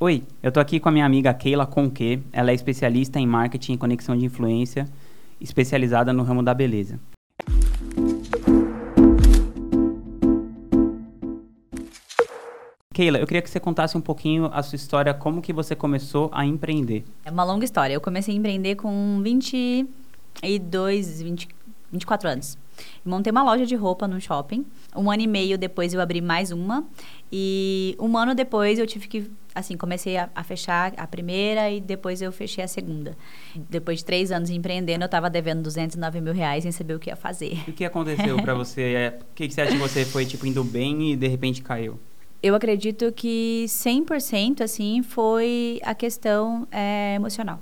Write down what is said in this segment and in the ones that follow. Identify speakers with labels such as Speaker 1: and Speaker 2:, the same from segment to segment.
Speaker 1: Oi, eu tô aqui com a minha amiga Keila Conque. Ela é especialista em marketing e conexão de influência, especializada no ramo da beleza. Keila, eu queria que você contasse um pouquinho a sua história, como que você começou a empreender.
Speaker 2: É uma longa história. Eu comecei a empreender com 22, 20, 24 anos. montei uma loja de roupa no shopping. Um ano e meio depois eu abri mais uma. E um ano depois eu tive que, assim, comecei a, a fechar a primeira e depois eu fechei a segunda. Depois de três anos empreendendo, eu estava devendo 209 mil reais sem saber o que ia fazer.
Speaker 1: E o que aconteceu para você? É, o que você acha que você foi, tipo, indo bem e de repente caiu?
Speaker 2: eu acredito que 100% assim foi a questão é, emocional.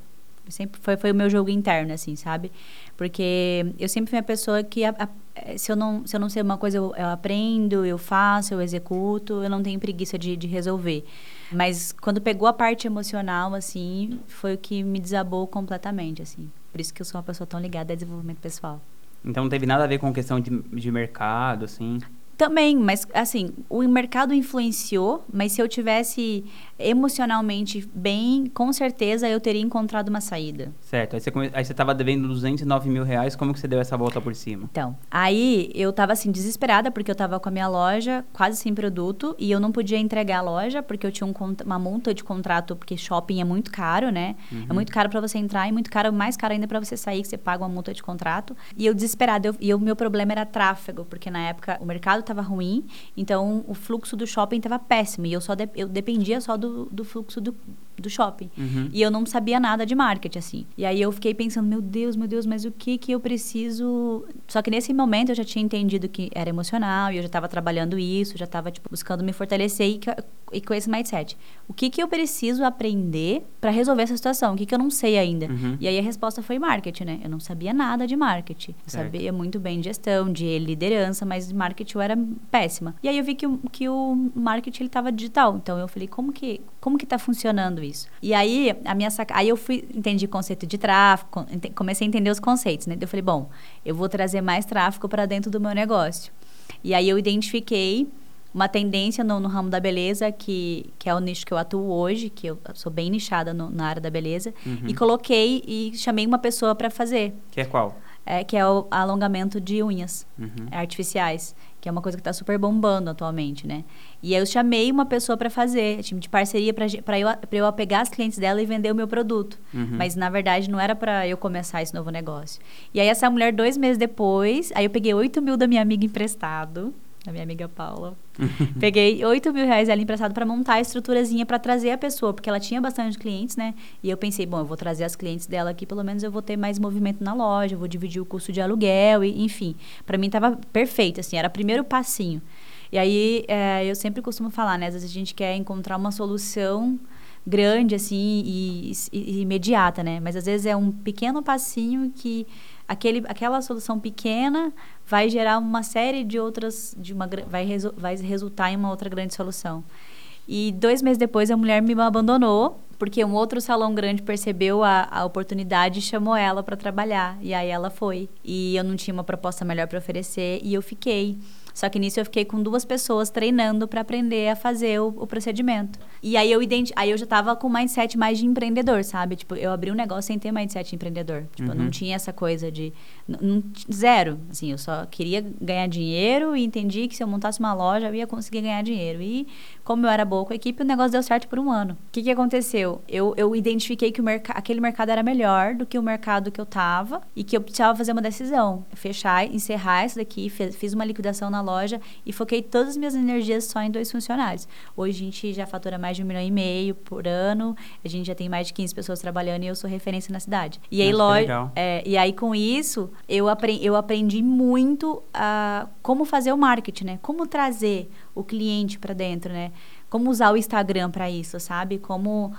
Speaker 2: Sempre foi, foi o meu jogo interno, assim, sabe? Porque eu sempre fui uma pessoa que, a, a, se, eu não, se eu não sei uma coisa, eu, eu, aprendo, eu faço, eu executo, eu não tenho preguiça de, de resolver. Mas quando pegou a parte emocional, assim, foi o que me desabou completamente, assim. Por isso que eu sou uma pessoa tão ligada a desenvolvimento pessoal.
Speaker 1: Então não teve nada a ver com questão de, de mercado, assim?
Speaker 2: Também, mas assim, o mercado influenciou, mas se eu tivesse emocionalmente bem, com certeza eu teria encontrado uma saída.
Speaker 1: Certo. Aí você, come... aí você tava devendo 209 mil reais, como que você deu essa volta por cima?
Speaker 2: Então, aí eu tava assim, desesperada, porque eu tava com a minha loja quase sem produto e eu não podia entregar a loja, porque eu tinha um, uma multa de contrato, porque shopping é muito caro, né? É uhum. É muito caro para você entrar e muito caro, mais caro ainda para você sair, que você paga uma multa de contrato. E eu desesperada, eu, e o meu problema era tráfego, porque na época o mercado tava ruim, então o fluxo do shopping tava péssimo e eu só de, eu dependia só do, do fluxo do, do shopping. Uhum. E eu não sabia nada de marketing, assim. E aí eu fiquei pensando, meu Deus, meu Deus, mas o que que eu preciso... Só que nesse momento eu já tinha entendido que era emocional e eu já estava trabalhando isso, já estava, tipo, buscando me fortalecer e, e, com esse mindset. O que que eu preciso aprender para resolver essa situação? O que que eu não sei ainda? Uhum. E aí a resposta foi marketing, né? Eu não sabia nada de marketing. Eu sabia muito bem de gestão, de liderança, mas marketing eu era péssima. E aí eu vi que o, que o marketing ele estava digital. Então eu falei, como que como que está funcionando isso? E aí, a minha saca... aí eu fui, entendi conceito de tráfego, comecei a entender os conceitos, né? Eu falei, bom, eu vou trazer mais tráfego para dentro do meu negócio. E aí eu identifiquei uma tendência no, no, ramo da beleza, que, que é o nicho que eu atuo hoje, que eu sou bem nichada no, na área da beleza, uhum. e coloquei e chamei uma pessoa para fazer.
Speaker 1: Que é qual?
Speaker 2: É, que é o alongamento de unhas uhum. artificiais que é uma coisa que está super bombando atualmente, né? E aí eu chamei uma pessoa para fazer, time de parceria para eu, eu pegar as clientes dela e vender o meu produto. Uhum. Mas na verdade não era para eu começar esse novo negócio. E aí essa mulher, dois meses depois, aí eu peguei 8 mil da minha amiga emprestado da minha amiga Paula. Peguei 8 mil reais ela emprestado para montar a estruturazinha para trazer a pessoa, porque ela tinha bastante clientes, né? E eu pensei, bom, eu vou trazer as clientes dela aqui, pelo menos eu vou ter mais movimento na loja, vou dividir o custo de aluguel, e, enfim. Para mim tava perfeito, assim, era o primeiro passinho. E aí é, eu sempre costumo falar, né? Às vezes a gente quer encontrar uma solução grande, assim, e, e, e imediata, né? Mas às vezes é um pequeno passinho que aquele, aquela solução pequena vai gerar uma série de outras, de uma, vai, resu, vai resultar em uma outra grande solução. E dois meses depois a mulher me abandonou, porque um outro salão grande percebeu a, a oportunidade e chamou ela para trabalhar. E aí ela foi. E eu não tinha uma proposta melhor para oferecer e eu fiquei. Só que nisso eu fiquei com duas pessoas treinando para aprender a fazer o, o, procedimento. E aí eu identi aí eu já tava com mindset mais de empreendedor, sabe? Tipo, eu abri um negócio sem ter mindset de empreendedor. Tipo, uhum. não tinha essa coisa de zero, assim, eu só queria ganhar dinheiro e entendi que se eu montasse uma loja eu ia conseguir ganhar dinheiro. E como eu era boa com a equipe, o negócio deu certo por um ano. O que que aconteceu? Eu, eu identifiquei que o aquele mercado era melhor do que o mercado que eu tava e que eu precisava fazer uma decisão, fechar, encerrar isso daqui, fiz uma liquidação na loja e foquei todas as minhas energias só em dois funcionários. Hoje a gente já fatura mais de um milhão e meio por ano, a gente já tem mais de 15 pessoas trabalhando e eu sou referência na cidade. E aí, loja, é, e aí com isso, eu, aprendi, eu aprendi muito a como fazer o marketing, né? Como trazer o cliente para dentro, né? Como usar o Instagram para isso, sabe? Como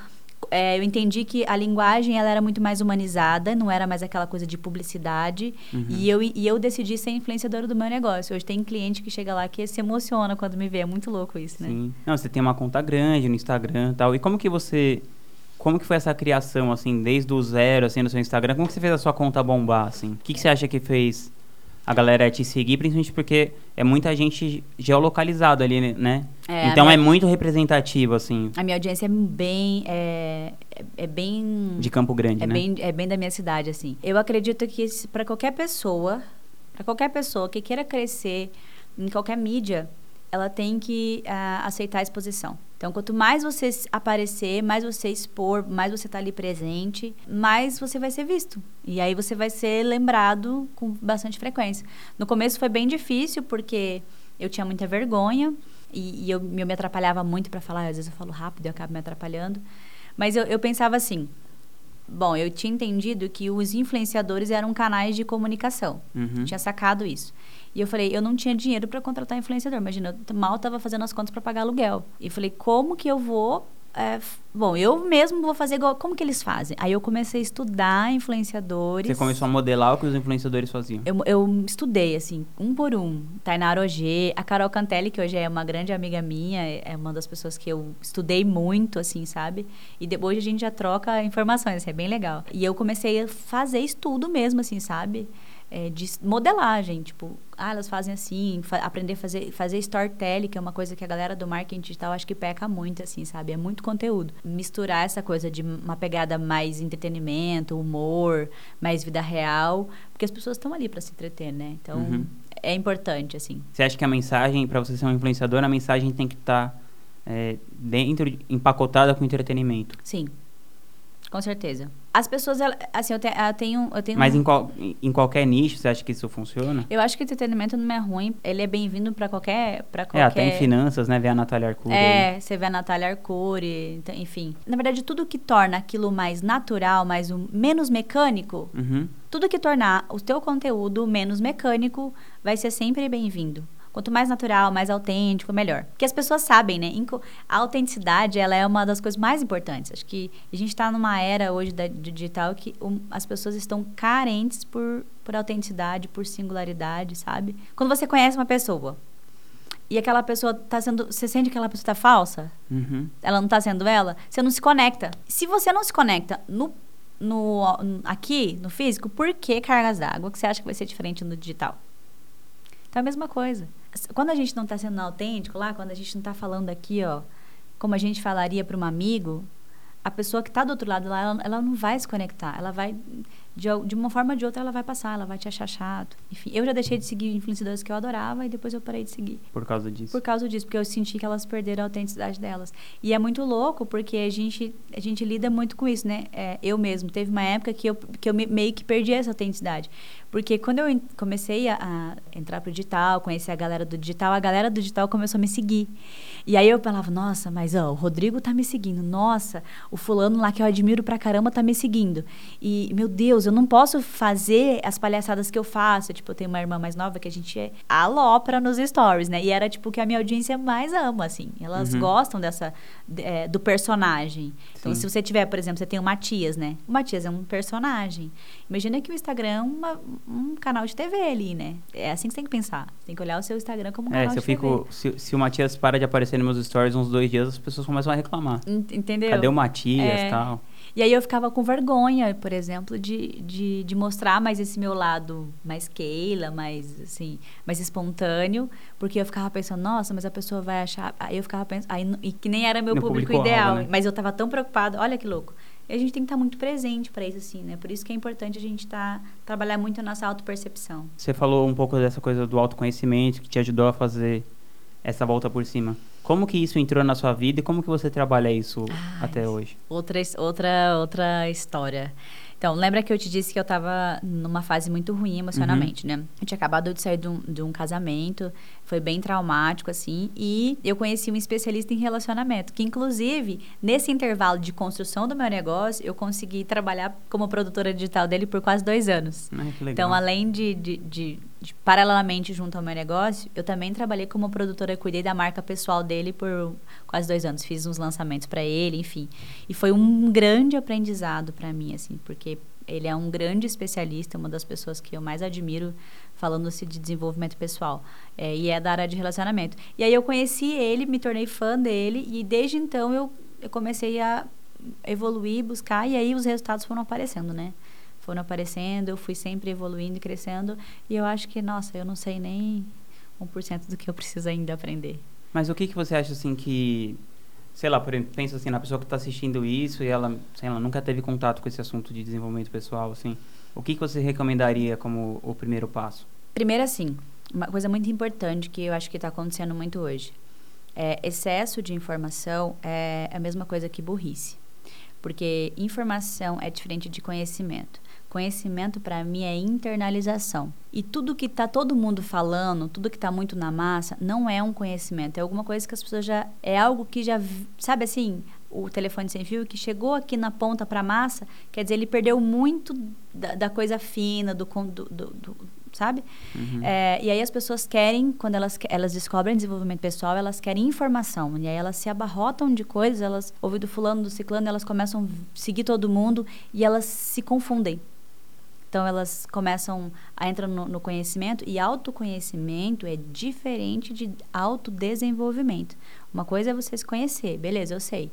Speaker 2: é, eu entendi que a linguagem ela era muito mais humanizada, não era mais aquela coisa de publicidade. Uhum. E, eu, e eu decidi ser influenciadora do meu negócio. Hoje tem cliente que chega lá que se emociona quando me vê. É muito louco isso, né?
Speaker 1: Sim. Não, você tem uma conta grande no Instagram e tal. E como que você... Como que foi essa criação, assim, desde o zero, assim, no seu Instagram? Como que você fez a sua conta bombar, assim? O que, que você acha que fez a galera te seguir, principalmente porque é muita gente geolocalizada ali, né?
Speaker 2: É,
Speaker 1: então
Speaker 2: minha-
Speaker 1: é muito representativo, assim,
Speaker 2: A minha audiência é bem. É, é- é bem.
Speaker 1: de Campo Grande,
Speaker 2: É
Speaker 1: né?
Speaker 2: bem, é bem da minha cidade, assim. Eu acredito que para qualquer pessoa, para qualquer pessoa que queira crescer em qualquer mídia, ela tem que ah, aceitar a exposição. Então, quanto mais você aparecer, mais você expor, mais você tá ali presente, mais você vai ser visto. E aí você vai ser lembrado com bastante frequência. No começo foi bem difícil, porque eu tinha muita vergonha e, e eu, eu me atrapalhava muito para falar. Às vezes eu falo rápido e acabo me atrapalhando. Mas eu, eu pensava assim, Bom, eu tinha entendido que os influenciadores eram canais de comunicação.
Speaker 1: Uhum.
Speaker 2: Tinha sacado isso. E eu falei, eu não tinha dinheiro para contratar influenciador. Imagina, eu mal estava fazendo as contas para pagar aluguel. E falei, como que eu vou. é, bom, eu mesmo vou fazer igual. Como que eles fazem? Aí eu comecei a estudar influenciadores.
Speaker 1: Você começou a modelar o que os influenciadores faziam.
Speaker 2: Eu, eu estudei, assim, um por um. Tainara Ogê, a Carol Cantelli, que hoje é uma grande amiga minha, é é uma das pessoas que eu estudei muito, assim, sabe? E depois a gente já troca informações, assim, é bem legal. E eu comecei a fazer estudo mesmo, assim, sabe? É, de modelagem, tipo, ah, elas fazem assim, fa- aprender a fazer, fazer storytelling, que é uma coisa que a galera do marketing digital acho que peca muito, assim, sabe? É muito conteúdo. Misturar essa coisa de uma pegada mais entretenimento, humor, mais vida real, porque as pessoas estão ali para se entreter, né? Então,
Speaker 1: Uhum.
Speaker 2: é importante, assim.
Speaker 1: Você acha que a mensagem, para você ser um influenciador, a mensagem tem que estar dentro, de- empacotada com entretenimento?
Speaker 2: Sim. Com certeza. As pessoas, assim, eu, te- eu tenho, eu tenho
Speaker 1: Mas
Speaker 2: um-
Speaker 1: em, qual- em- qualquer nicho, você acha que isso funciona?
Speaker 2: Eu acho que o entretenimento não é ruim, ele é bem-vindo para qualquer, para
Speaker 1: É,
Speaker 2: qualquer
Speaker 1: até em finanças, né? Ver a Natália Arcuri. aí.
Speaker 2: É, você vê a Natália Arcuri, então, enfim. Na verdade, tudo que torna aquilo mais natural, mais um, menos mecânico,
Speaker 1: Uhum.
Speaker 2: tudo que tornar o teu conteúdo menos mecânico vai ser sempre bem-vindo. Quanto mais natural, mais autêntico, melhor. Porque as pessoas sabem, né? A autenticidade, ela é uma das coisas mais importantes. Acho que a gente está numa era hoje da, do digital que um, as pessoas estão carentes por, por autenticidade, por singularidade, sabe? Quando você conhece uma pessoa e aquela pessoa tá sendo... Você sente que aquela pessoa tá falsa?
Speaker 1: Uhum.
Speaker 2: ela não tá sendo ela, você não se conecta. Se você não se conecta no, no, aqui, no físico, por que cargas d'água que você acha que vai ser diferente no digital? Então é a mesma coisa. Quando a gente não tá sendo autêntico lá, quando a gente não tá falando aqui, ó, como a gente falaria para um amigo, a pessoa que tá do outro lado lá, ela, ela não vai se conectar. Ela vai, de, de uma forma ou de outra, ela vai passar, ela vai te achar chato. Enfim, eu já deixei de seguir influenciadores que eu adorava e depois eu parei de seguir.
Speaker 1: Por causa disso.
Speaker 2: Por causa disso, porque eu senti que elas perderam a autenticidade delas. E é muito louco, porque a gente, a gente lida muito com isso, né? É, eu mesmo, teve uma época que eu, que eu me- meio que perdi essa autenticidade. Porque quando eu comecei a, a entrar pro digital, conhecer a galera do digital, a galera do digital começou a me seguir. E aí eu falava, nossa, mas ó, o Rodrigo tá me seguindo. Nossa, o fulano lá que eu admiro pra caramba tá me seguindo. E, meu Deus, eu não posso fazer as palhaçadas que eu faço. Tipo, eu tenho uma irmã mais nova que a gente é alopra nos stories, né? E era tipo o que a minha audiência mais ama, assim. Elas
Speaker 1: Uhum.
Speaker 2: gostam dessa, é, do personagem. Então,
Speaker 1: Sim.
Speaker 2: se você tiver, por exemplo, você tem o Matias, né? O Matias é um personagem. Imagina que o Instagram é uma- um canal de TV ali, né? É assim que você tem que pensar. Você tem que olhar o seu Instagram como um
Speaker 1: É,
Speaker 2: canal
Speaker 1: se eu
Speaker 2: de TV.
Speaker 1: fico. Se, se o Matias para de aparecer nos meus stories uns dois dias, as pessoas começam a reclamar.
Speaker 2: En- Entendeu?
Speaker 1: Cadê o Matias e
Speaker 2: É.
Speaker 1: tal?
Speaker 2: E aí eu ficava com vergonha, por exemplo, de, de, de mostrar mais esse meu lado mais Keila, mais assim, mais espontâneo, porque eu ficava pensando, nossa, mas a pessoa vai achar. Aí eu ficava pensando, aí, e que nem era meu público, ideal,
Speaker 1: né?
Speaker 2: mas eu tava tão preocupada, olha que louco. E a gente tem que estar muito presente para isso, assim, né? Por isso que é importante a gente tá, trabalhar muito a nossa autopercepção.
Speaker 1: Você falou um pouco dessa coisa do autoconhecimento que te ajudou a fazer essa volta por cima. Como que isso entrou na sua vida e como que você trabalha isso até hoje?
Speaker 2: Outra, outra, outra história. Então, lembra que eu te disse que eu tava numa fase muito ruim emocionalmente, né? Eu tinha acabado de sair de um, de um casamento, foi bem traumático, assim, e eu conheci um especialista em relacionamento, que inclusive, nesse intervalo de construção do meu negócio, eu consegui trabalhar como produtora digital dele por quase dois anos.
Speaker 1: Ah, que legal.
Speaker 2: Então, além de, de, de- de, paralelamente junto ao meu negócio, eu também trabalhei como produtora, cuidei da marca pessoal dele por quase dois anos. Fiz uns lançamentos para ele, enfim. E foi um grande aprendizado para mim, assim, porque ele é um grande especialista, uma das pessoas que eu mais admiro falando-se de desenvolvimento pessoal. É, e é da área de relacionamento. E aí eu conheci ele, me tornei fã dele, e desde então eu, eu comecei a evoluir, buscar, e aí os resultados foram aparecendo, né? foram aparecendo, eu fui sempre evoluindo e crescendo. E eu acho que, nossa, eu não sei nem 1% do que eu preciso ainda aprender.
Speaker 1: Mas o que, que você acha, assim, que... Sei lá, por exemplo, pensa assim, na pessoa que está assistindo isso e ela, sei lá, nunca teve contato com esse assunto de desenvolvimento pessoal, assim. O que, que você recomendaria como o primeiro passo?
Speaker 2: Primeiro, assim, uma coisa muito importante que eu acho que está acontecendo muito hoje. É, excesso de informação é a mesma coisa que burrice. Porque informação é diferente de conhecimento. Conhecimento, para mim, é internalização. E tudo que está todo mundo falando, tudo que está muito na massa, não é um conhecimento. É alguma coisa que as pessoas já. É algo que já. Sabe assim? O telefone sem fio que chegou aqui na ponta para a massa, quer dizer, ele perdeu muito da, da coisa fina, do, do, do, sabe? Uhum. É, e aí as pessoas querem, quando elas, elas descobrem desenvolvimento pessoal, elas querem informação. E aí elas se abarrotam de coisas, elas, ouvindo fulano, do ciclano, elas começam a seguir todo mundo e elas se confundem. Então elas começam a entrar no, no, conhecimento e autoconhecimento é diferente de autodesenvolvimento. Uma coisa é você se conhecer, beleza, eu sei.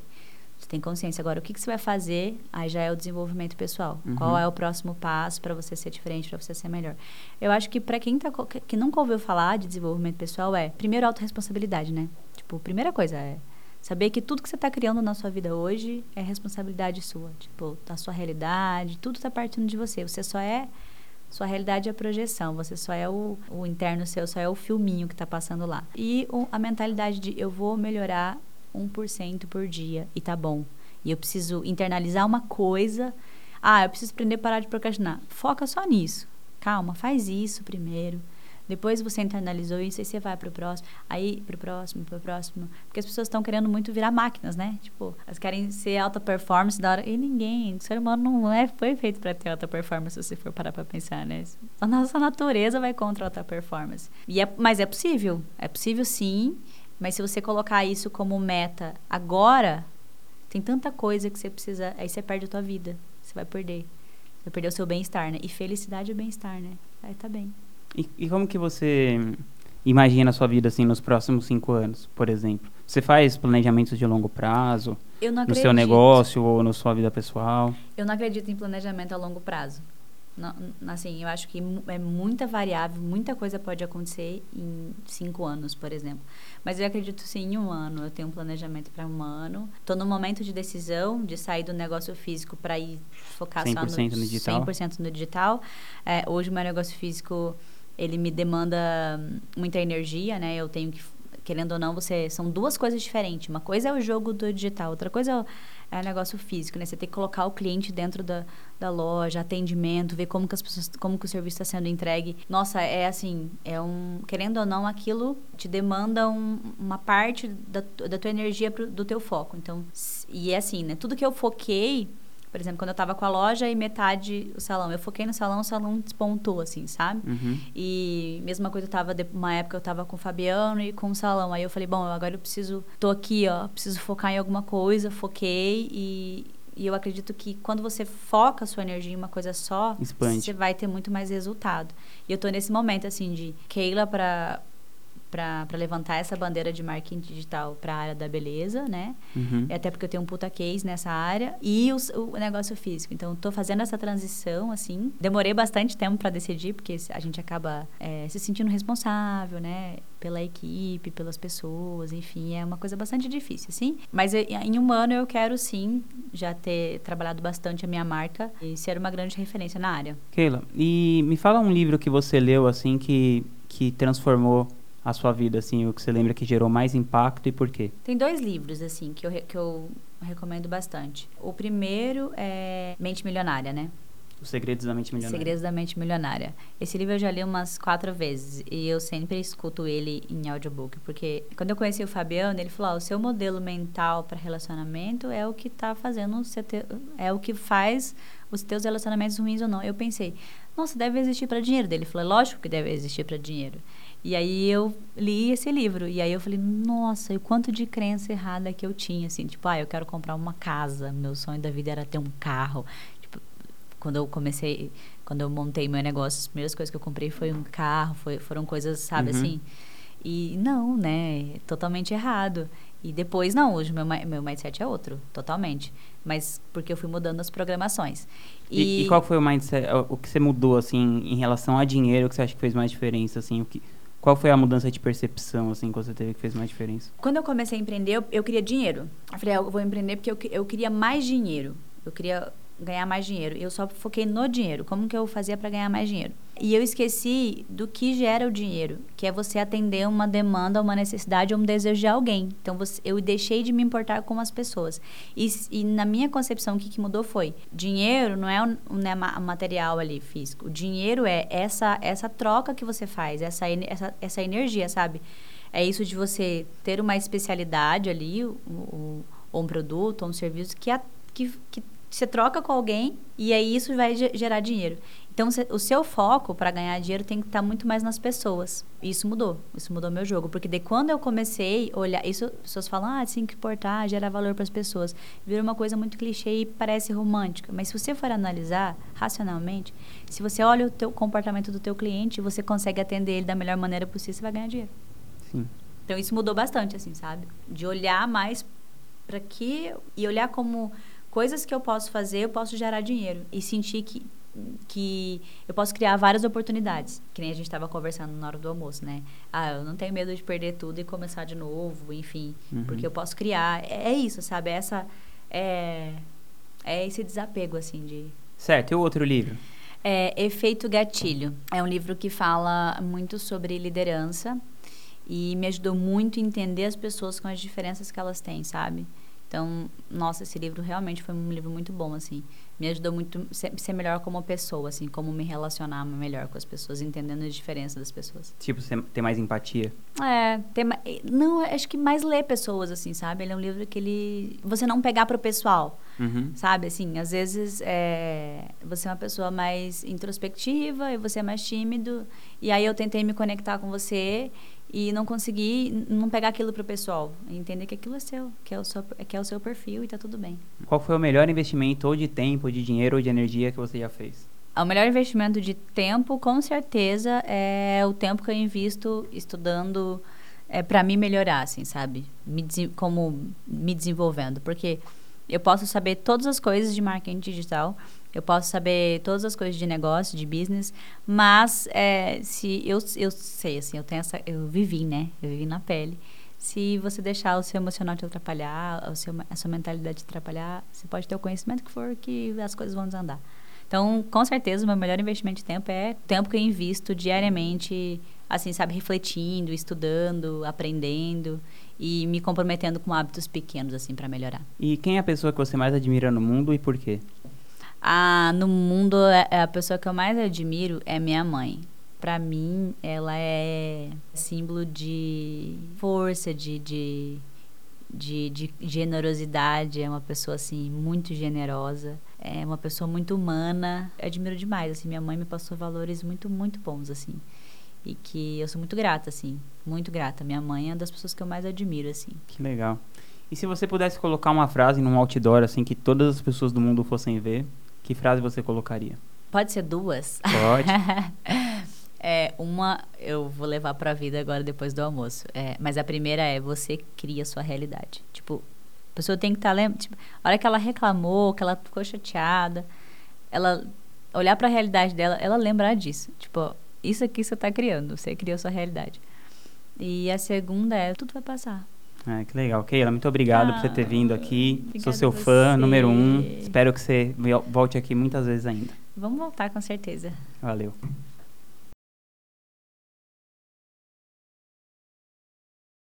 Speaker 2: Você tem consciência. Agora, o que, que você vai fazer? Aí já é o desenvolvimento pessoal. Uhum. Qual é o próximo passo para você ser diferente, para você ser melhor? Eu acho que para quem tá, que nunca ouviu falar de desenvolvimento pessoal é, primeiro, autorresponsabilidade, né? Tipo, primeira coisa é saber que tudo que você está criando na sua vida hoje é responsabilidade sua. Tipo, da sua realidade, tudo está partindo de você. Você só é sua realidade é a projeção, você só é o, o interno seu, só é o filminho que está passando lá. E o, a mentalidade de eu vou melhorar 1% por dia e tá bom. E eu preciso internalizar uma coisa. Ah, eu preciso aprender a parar de procrastinar. Foca só nisso. Calma, faz isso primeiro. Depois você internalizou isso, aí você vai pro próximo, aí pro próximo, pro próximo. Porque as pessoas estão querendo muito virar máquinas, né? Tipo, elas querem ser alta performance da hora. E ninguém, o ser humano não é, foi feito para ter alta performance, se você for parar pra pensar, né? A nossa natureza vai contra a alta performance. E é, mas é possível. É possível sim. Mas se você colocar isso como meta agora, tem tanta coisa que você precisa. Aí você perde a tua vida. Você vai perder. Você vai perder o seu bem-estar, né? E felicidade é bem-estar, né? Aí tá bem.
Speaker 1: E, e como que você imagina a sua vida assim nos próximos cinco anos, por exemplo? Você faz planejamentos de longo prazo? no acredito. seu negócio ou na sua vida pessoal?
Speaker 2: Eu não acredito em planejamento a longo prazo. Não, assim, eu acho que é muita variável, muita coisa pode acontecer em cinco anos, por exemplo. Mas eu acredito sim em um ano. Eu tenho um planejamento para um ano. Estou no momento de decisão de sair do negócio físico para ir focar só no,
Speaker 1: no digital.
Speaker 2: 100% no digital. É, hoje o meu negócio físico ele me demanda muita energia, né? Eu tenho que querendo ou não, você são duas coisas diferentes. Uma coisa é o jogo do digital, outra coisa é o, é negócio físico, né? Você tem que colocar o cliente dentro da, da loja, atendimento, ver como que as pessoas, como que o serviço está sendo entregue. Nossa, é assim, é um, querendo ou não, aquilo te demanda um, uma parte da, da tua energia pro, do teu foco. Então, e é assim, né? Tudo que eu foquei por exemplo, quando eu tava com a loja e metade o salão. Eu foquei no salão, o salão despontou, assim, sabe? Uhum. E mesma coisa, eu tava, uma época eu tava com o Fabiano e com o salão. Aí eu falei, bom, agora eu preciso, tô aqui, ó, preciso focar em alguma coisa, foquei e, e eu acredito que quando você foca a sua energia em uma coisa só,
Speaker 1: Expande.
Speaker 2: você vai ter muito mais resultado. E eu tô nesse momento, assim, de Keila para para levantar essa bandeira de marketing digital para a área da beleza, né? Uhum. Até porque eu tenho um puta case nessa área e o, o negócio físico. Então, estou fazendo essa transição, assim. Demorei bastante tempo para decidir, porque a gente acaba é, se sentindo responsável, né? Pela equipe, pelas pessoas, enfim, é uma coisa bastante difícil, assim. Mas eu, em um ano eu quero, sim, já ter trabalhado bastante a minha marca e ser uma grande referência na área.
Speaker 1: Keila, e me fala um livro que você leu, assim, que, que transformou a sua vida, assim, o que você lembra que gerou mais impacto e por quê?
Speaker 2: Tem dois livros, assim, que eu, que eu recomendo bastante. O primeiro é Mente Milionária, né?
Speaker 1: Os Segredos da Mente Milionária.
Speaker 2: Segredos da Mente Milionária. Esse livro eu já li umas quatro vezes e eu sempre escuto ele em audiobook, porque quando eu conheci o Fabiano, ele falou: ah, o seu modelo mental para relacionamento é o que tá fazendo você ter, é o que faz os teus relacionamentos ruins ou não. Eu pensei: nossa, deve existir para dinheiro. Ele falou: lógico que deve existir para dinheiro. E aí eu li esse livro. E aí eu falei, nossa, e quanto de crença errada que eu tinha, assim, tipo, ah, eu quero comprar uma casa, meu sonho da vida era ter um carro. Tipo, quando eu comecei, quando eu montei meu negócio, as primeiras coisas que eu comprei foi um carro, foi, foram coisas, sabe, uhum. assim. E não, né? Totalmente errado. E depois, não, hoje meu, meu mindset é outro, totalmente. mas porque eu fui mudando as programações.
Speaker 1: E, e, qual foi o mindset, o que você mudou, assim, em relação a dinheiro, que você acha que fez mais diferença, assim, o que... Qual foi a mudança de percepção, assim, que você teve que fez mais diferença?
Speaker 2: Quando eu comecei a empreender, eu, eu queria dinheiro. Eu falei, ah, eu vou empreender porque eu, eu queria mais dinheiro. Eu queria ganhar mais dinheiro. Eu só foquei no dinheiro. Como que eu fazia para ganhar mais dinheiro? E eu esqueci do que gera o dinheiro, que é você atender uma demanda, uma necessidade ou um desejo de alguém. Então você, eu deixei de me importar com as pessoas. E, e na minha concepção, o que, que mudou foi: dinheiro não é o né, material ali físico. O dinheiro é essa essa troca que você faz, essa, essa, essa energia, sabe? É isso de você ter uma especialidade ali, ou, ou um produto, ou um serviço que, a, que, que você troca com alguém e aí isso vai gerar dinheiro. Então, o seu foco para ganhar dinheiro tem que estar tá muito mais nas pessoas. Isso mudou. Isso mudou meu jogo. Porque de quando eu comecei a olhar. Isso, as pessoas falam, ah, tem que importar, gerar valor para as pessoas. Vira uma coisa muito clichê e parece romântica. Mas se você for analisar racionalmente, se você olha o teu comportamento do teu cliente você consegue atender ele da melhor maneira possível, você vai ganhar dinheiro.
Speaker 1: Sim.
Speaker 2: Então, isso mudou bastante, assim, sabe? De olhar mais para que. E olhar como coisas que eu posso fazer, eu posso gerar dinheiro. E sentir que, que eu posso criar várias oportunidades. Que nem a gente estava conversando na hora do almoço, né? Ah, eu não tenho medo de perder tudo e começar de novo, enfim. Uhum. Porque eu posso criar. É, é isso, sabe? Essa. É, é esse desapego, assim, de.
Speaker 1: Certo. E o outro livro?
Speaker 2: É Efeito Gatilho. É um livro que fala muito sobre liderança e me ajudou muito a entender as pessoas com as diferenças que elas têm, sabe? Então, nossa, esse livro realmente foi um livro muito bom, assim. Me ajudou muito a ser, ser melhor como pessoa, assim, como me relacionar melhor com as pessoas, entendendo a diferença das pessoas.
Speaker 1: Tipo, ter mais empatia?
Speaker 2: É, ter, não, acho que mais ler pessoas, assim, sabe? Ele é um livro que ele... Você não pegar pro pessoal, uhum. sabe? Assim, às vezes é, você é uma pessoa mais introspectiva e você é mais tímido. E aí eu tentei me conectar com você e não conseguir não pegar aquilo pro pessoal, entender que aquilo é seu, que é o seu, que é o seu perfil e tá tudo bem.
Speaker 1: Qual foi o melhor investimento ou de tempo, de dinheiro ou de energia que você já fez?
Speaker 2: O melhor investimento de tempo, com certeza, é o tempo que eu invisto estudando é, para me melhorar, assim, sabe? Me, como me desenvolvendo, porque eu posso saber todas as coisas de marketing digital, eu posso saber todas as coisas de negócio, de business, mas é, se eu, eu sei, assim, eu tenho essa, eu vivi, né? Eu vivi na pele. Se você deixar o seu emocional te atrapalhar, o seu, a sua mentalidade te atrapalhar, você pode ter o conhecimento que for que as coisas vão desandar. Então, com certeza, o meu melhor investimento de tempo é o tempo que eu invisto diariamente, assim, sabe, refletindo, estudando, aprendendo e me comprometendo com hábitos pequenos, assim, para melhorar.
Speaker 1: E quem é a pessoa que você mais admira no mundo e por quê?
Speaker 2: Ah, no mundo, é, é a pessoa que eu mais admiro é minha mãe. Para mim, ela é símbolo de força, de, de, de, de generosidade. É uma pessoa, assim, muito generosa. É uma pessoa muito humana. Eu admiro demais, assim. Minha mãe me passou valores muito, muito bons, assim. E que eu sou muito grata, assim. Muito grata. Minha mãe é uma das pessoas que eu mais admiro, assim.
Speaker 1: Que legal. E se você pudesse colocar uma frase num outdoor, assim, que todas as pessoas do mundo fossem ver, que frase você colocaria?
Speaker 2: Pode ser duas?
Speaker 1: Pode.
Speaker 2: é, uma eu vou levar para a vida agora depois do almoço. É, mas a primeira é você cria sua realidade. Tipo, a pessoa tem que estar tá lembrando. Tipo, a hora que ela reclamou, que ela ficou chateada, ela olhar para a realidade dela, ela lembrar disso. Tipo, isso aqui você está criando, você criou a sua realidade. E a segunda é tudo vai passar.
Speaker 1: É, que legal. Keila, muito obrigado ah, por você ter vindo aqui. Sou seu fã número um. Espero que você volte aqui muitas vezes ainda.
Speaker 2: Vamos voltar, com certeza.
Speaker 1: Valeu.